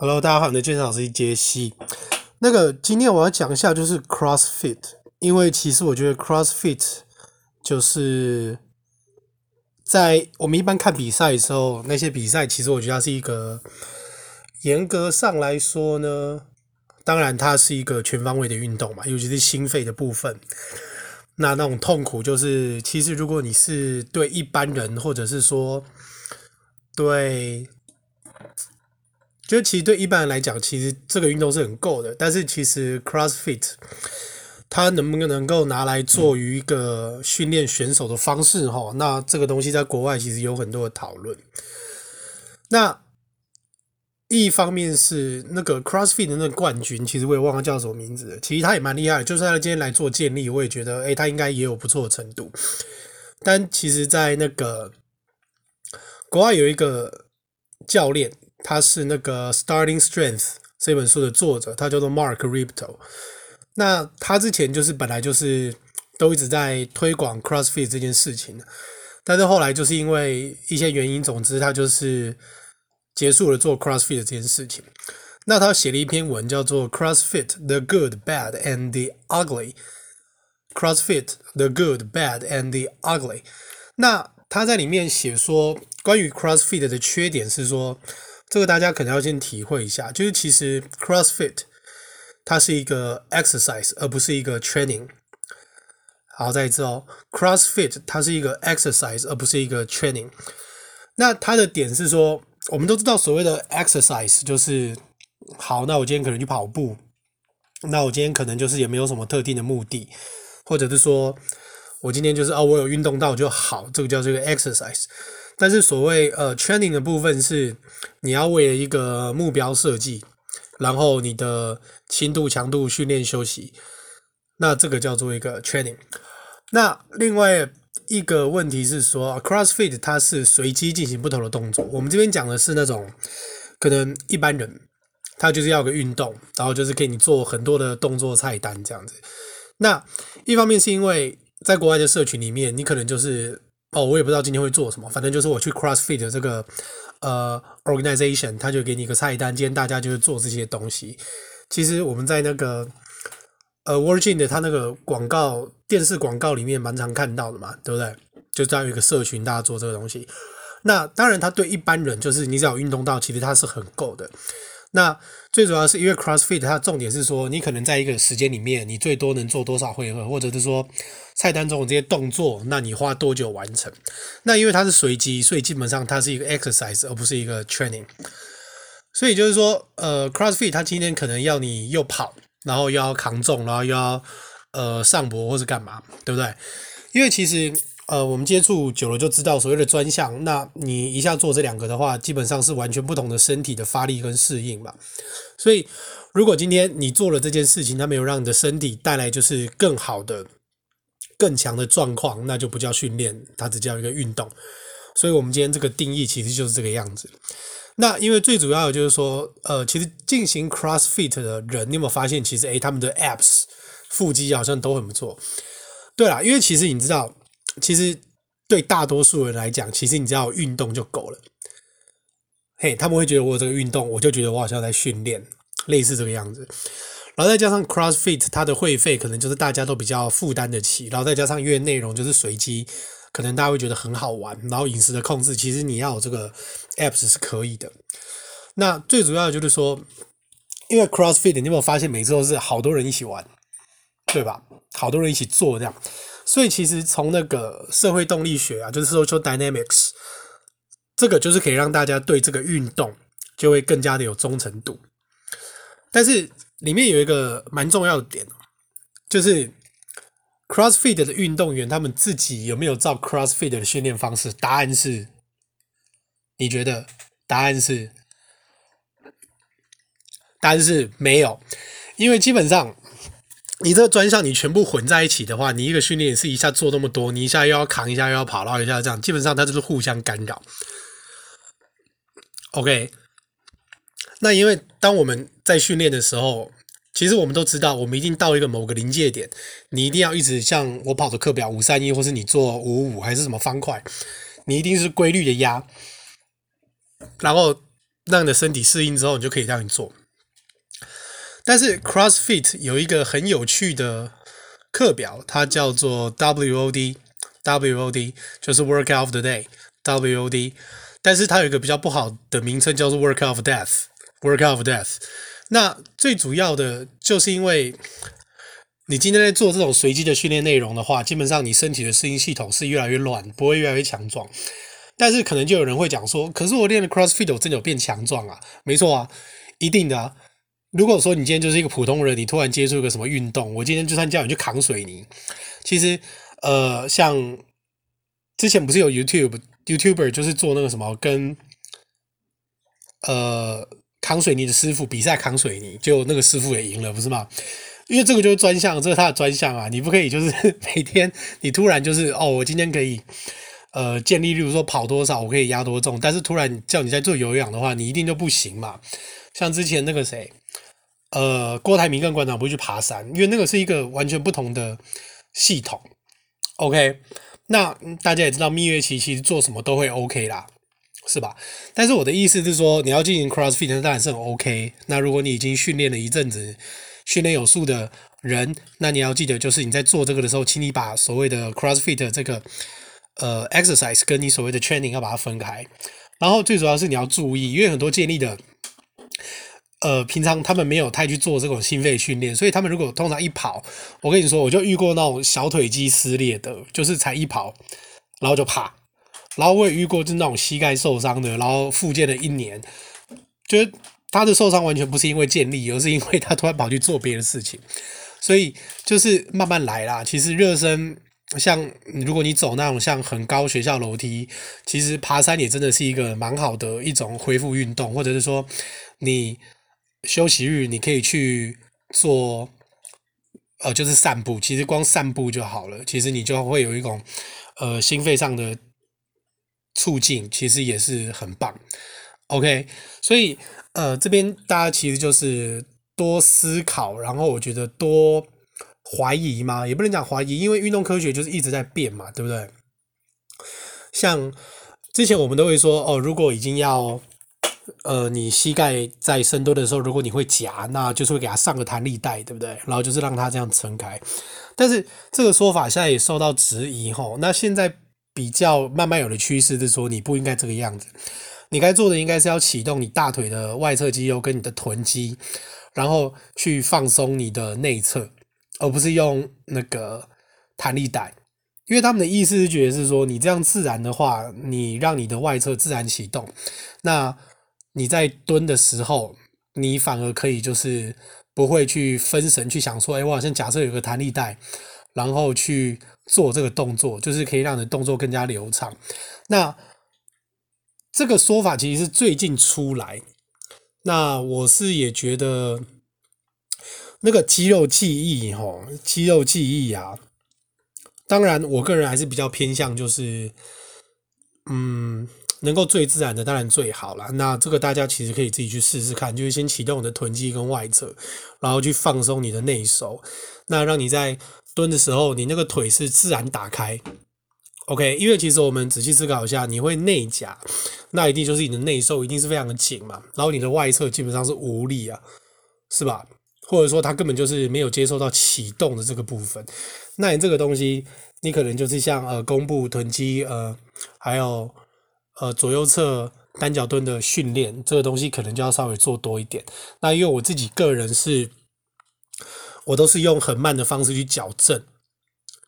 Hello，大家好，我的健身老师杰西。那个今天我要讲一下就是 CrossFit，因为其实我觉得 CrossFit 就是在我们一般看比赛的时候，那些比赛其实我觉得它是一个严格上来说呢，当然它是一个全方位的运动嘛，尤其是心肺的部分。那那种痛苦就是，其实如果你是对一般人，或者是说对。就其实对一般人来讲，其实这个运动是很够的。但是其实 CrossFit 它能不能够拿来做于一个训练选手的方式？哈，那这个东西在国外其实有很多的讨论。那一方面是那个 CrossFit 的那个冠军，其实我也忘了叫什么名字。其实他也蛮厉害，就算他今天来做建立，我也觉得，诶，他应该也有不错的程度。但其实，在那个国外有一个教练。他是那个《Starting Strength》这本书的作者，他叫做 Mark Ripto。那他之前就是本来就是都一直在推广 CrossFit 这件事情，但是后来就是因为一些原因，总之他就是结束了做 CrossFit 这件事情。那他写了一篇文叫做《CrossFit: The Good, Bad, and the Ugly》。CrossFit: The Good, Bad, and the Ugly。那他在里面写说，关于 CrossFit 的缺点是说。这个大家可能要先体会一下，就是其实 CrossFit 它是一个 exercise，而不是一个 training。好，再一次哦，CrossFit 它是一个 exercise，而不是一个 training。那它的点是说，我们都知道所谓的 exercise 就是，好，那我今天可能去跑步，那我今天可能就是也没有什么特定的目的，或者是说我今天就是哦，我有运动到就好，这个叫这个 exercise。但是所谓呃 training 的部分是你要为了一个目标设计，然后你的轻度、强度训练、休息，那这个叫做一个 training。那另外一个问题是说，CrossFit 它是随机进行不同的动作。我们这边讲的是那种可能一般人他就是要个运动，然后就是给你做很多的动作菜单这样子。那一方面是因为在国外的社群里面，你可能就是。哦，我也不知道今天会做什么，反正就是我去 CrossFit 这个呃 organization，他就给你一个菜单，今天大家就是做这些东西。其实我们在那个呃 Virgin 的他那个广告电视广告里面蛮常看到的嘛，对不对？就这样一个社群，大家做这个东西。那当然，他对一般人就是你只要运动到，其实他是很够的。那最主要是因为 CrossFit 它重点是说，你可能在一个时间里面，你最多能做多少回合，或者是说菜单中的这些动作，那你花多久完成？那因为它是随机，所以基本上它是一个 exercise，而不是一个 training。所以就是说，呃，CrossFit 它今天可能要你又跑，然后又要扛重，然后又要呃上膊或是干嘛，对不对？因为其实。呃，我们接触久了就知道，所谓的专项，那你一下做这两个的话，基本上是完全不同的身体的发力跟适应嘛。所以，如果今天你做了这件事情，它没有让你的身体带来就是更好的、更强的状况，那就不叫训练，它只叫一个运动。所以我们今天这个定义其实就是这个样子。那因为最主要的就是说，呃，其实进行 CrossFit 的人，你有没有发现，其实诶，他们的 abs 腹肌好像都很不错。对啦，因为其实你知道。其实对大多数人来讲，其实你只要运动就够了。嘿，他们会觉得我这个运动，我就觉得我好像在训练，类似这个样子。然后再加上 CrossFit，它的会费可能就是大家都比较负担得起。然后再加上因为内容就是随机，可能大家会觉得很好玩。然后饮食的控制，其实你要有这个 apps 是可以的。那最主要的就是说，因为 CrossFit，你有没有发现每次都是好多人一起玩，对吧？好多人一起做这样。所以其实从那个社会动力学啊，就是 social dynamics，这个就是可以让大家对这个运动就会更加的有忠诚度。但是里面有一个蛮重要的点，就是 CrossFit 的运动员他们自己有没有照 CrossFit 的训练方式？答案是，你觉得？答案是，答案是没有，因为基本上。你这个专项你全部混在一起的话，你一个训练是一下做那么多，你一下又要扛，一下又要跑，然后一下这样，基本上它就是互相干扰。OK，那因为当我们在训练的时候，其实我们都知道，我们一定到一个某个临界点，你一定要一直像我跑的课表五三一，或是你做五五五还是什么方块，你一定是规律的压，然后让你的身体适应之后，你就可以这样做。但是 CrossFit 有一个很有趣的课表，它叫做 WOD，WOD 就是 Workout of the Day，WOD。但是它有一个比较不好的名称，叫做 Workout of Death，Workout of Death。那最主要的就是因为你今天在做这种随机的训练内容的话，基本上你身体的适应系统是越来越乱，不会越来越强壮。但是可能就有人会讲说，可是我练了 CrossFit，我真的有变强壮啊？没错啊，一定的啊。如果说你今天就是一个普通人，你突然接触一个什么运动，我今天就算叫你去扛水泥，其实呃，像之前不是有 YouTube YouTuber 就是做那个什么跟呃扛水泥的师傅比赛扛水泥，就那个师傅也赢了，不是吗？因为这个就是专项，这是他的专项啊，你不可以就是 每天你突然就是哦，我今天可以呃建立，例如说跑多少，我可以压多重，但是突然叫你在做有氧的话，你一定就不行嘛。像之前那个谁。呃，郭台铭跟馆长不会去爬山，因为那个是一个完全不同的系统。OK，那大家也知道蜜月期其实做什么都会 OK 啦，是吧？但是我的意思是说，你要进行 CrossFit 当然是很 OK。那如果你已经训练了一阵子，训练有素的人，那你要记得，就是你在做这个的时候，请你把所谓的 CrossFit 这个呃 exercise 跟你所谓的 training 要把它分开。然后最主要是你要注意，因为很多建立的。呃，平常他们没有太去做这种心肺训练，所以他们如果通常一跑，我跟你说，我就遇过那种小腿肌撕裂的，就是才一跑，然后就啪，然后我也遇过就是那种膝盖受伤的，然后复健了一年，就是他的受伤完全不是因为健力，而是因为他突然跑去做别的事情，所以就是慢慢来啦。其实热身，像如果你走那种像很高学校楼梯，其实爬山也真的是一个蛮好的一种恢复运动，或者是说你。休息日你可以去做，呃，就是散步。其实光散步就好了，其实你就会有一种呃心肺上的促进，其实也是很棒。OK，所以呃这边大家其实就是多思考，然后我觉得多怀疑嘛，也不能讲怀疑，因为运动科学就是一直在变嘛，对不对？像之前我们都会说哦，如果已经要。呃，你膝盖在深蹲的时候，如果你会夹，那就是会给它上个弹力带，对不对？然后就是让它这样撑开。但是这个说法现在也受到质疑吼。那现在比较慢慢有的趋势是说，你不应该这个样子，你该做的应该是要启动你大腿的外侧肌肉跟你的臀肌，然后去放松你的内侧，而不是用那个弹力带。因为他们的意思是觉得是说，你这样自然的话，你让你的外侧自然启动，那。你在蹲的时候，你反而可以就是不会去分神去想说，哎，我好像假设有个弹力带，然后去做这个动作，就是可以让你的动作更加流畅。那这个说法其实是最近出来，那我是也觉得那个肌肉记忆，吼，肌肉记忆啊，当然我个人还是比较偏向就是，嗯。能够最自然的当然最好了，那这个大家其实可以自己去试试看，就是先启动你的臀肌跟外侧，然后去放松你的内收，那让你在蹲的时候，你那个腿是自然打开，OK？因为其实我们仔细思考一下，你会内夹，那一定就是你的内收一定是非常的紧嘛，然后你的外侧基本上是无力啊，是吧？或者说他根本就是没有接受到启动的这个部分，那你这个东西，你可能就是像呃弓步臀肌呃还有。呃，左右侧单脚蹲的训练，这个东西可能就要稍微做多一点。那因为我自己个人是，我都是用很慢的方式去矫正，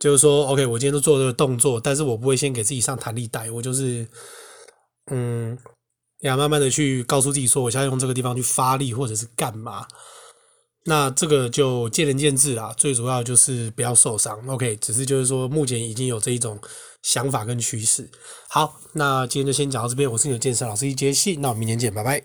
就是说，OK，我今天都做这个动作，但是我不会先给自己上弹力带，我就是，嗯，要慢慢的去告诉自己说，我现在用这个地方去发力或者是干嘛。那这个就见仁见智啦，最主要就是不要受伤。OK，只是就是说，目前已经有这一种想法跟趋势。好，那今天就先讲到这边。我是你的健身老师易杰西，那我们明天见，拜拜。